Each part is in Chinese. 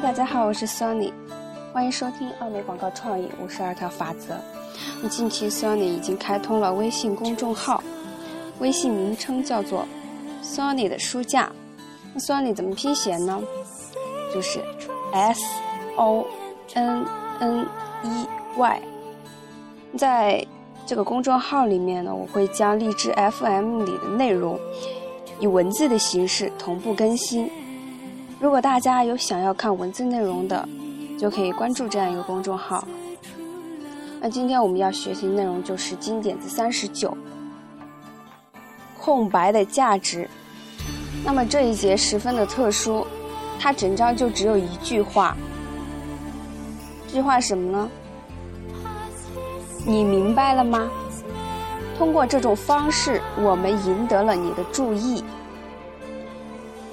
大家好，我是 Sony，欢迎收听奥美广告创意五十二条法则。近期 Sony 已经开通了微信公众号，微信名称叫做 Sony 的书架。那 Sony 怎么拼写呢？就是 S O N N E Y。在这个公众号里面呢，我会将荔枝 FM 里的内容以文字的形式同步更新。如果大家有想要看文字内容的，就可以关注这样一个公众号。那今天我们要学习内容就是经典字三十九，空白的价值。那么这一节十分的特殊，它整章就只有一句话。这句话什么呢？你明白了吗？通过这种方式，我们赢得了你的注意。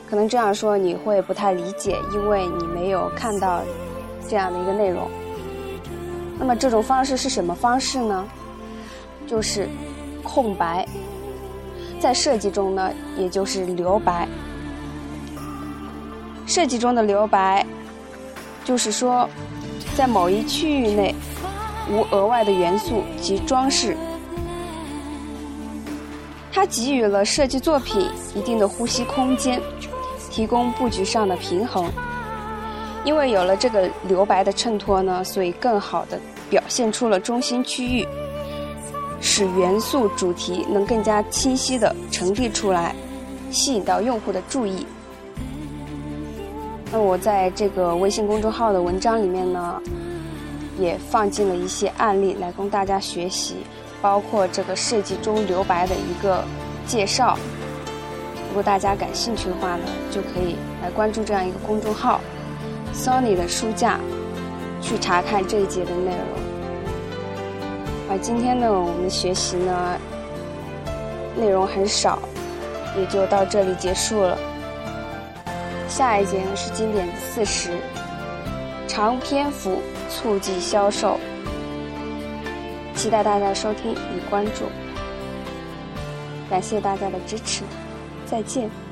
可能这样说你会不太理解，因为你没有看到这样的一个内容。那么这种方式是什么方式呢？就是空白，在设计中呢，也就是留白。设计中的留白，就是说，在某一区域内无额外的元素及装饰，它给予了设计作品一定的呼吸空间。提供布局上的平衡，因为有了这个留白的衬托呢，所以更好的表现出了中心区域，使元素主题能更加清晰的呈递出来，吸引到用户的注意。那我在这个微信公众号的文章里面呢，也放进了一些案例来供大家学习，包括这个设计中留白的一个介绍。如果大家感兴趣的话呢，就可以来关注这样一个公众号 “Sony 的书架”，去查看这一节的内容。而今天呢，我们学习呢，内容很少，也就到这里结束了。下一节呢是经典四十，长篇幅促进销售，期待大家收听与关注，感谢大家的支持。再见。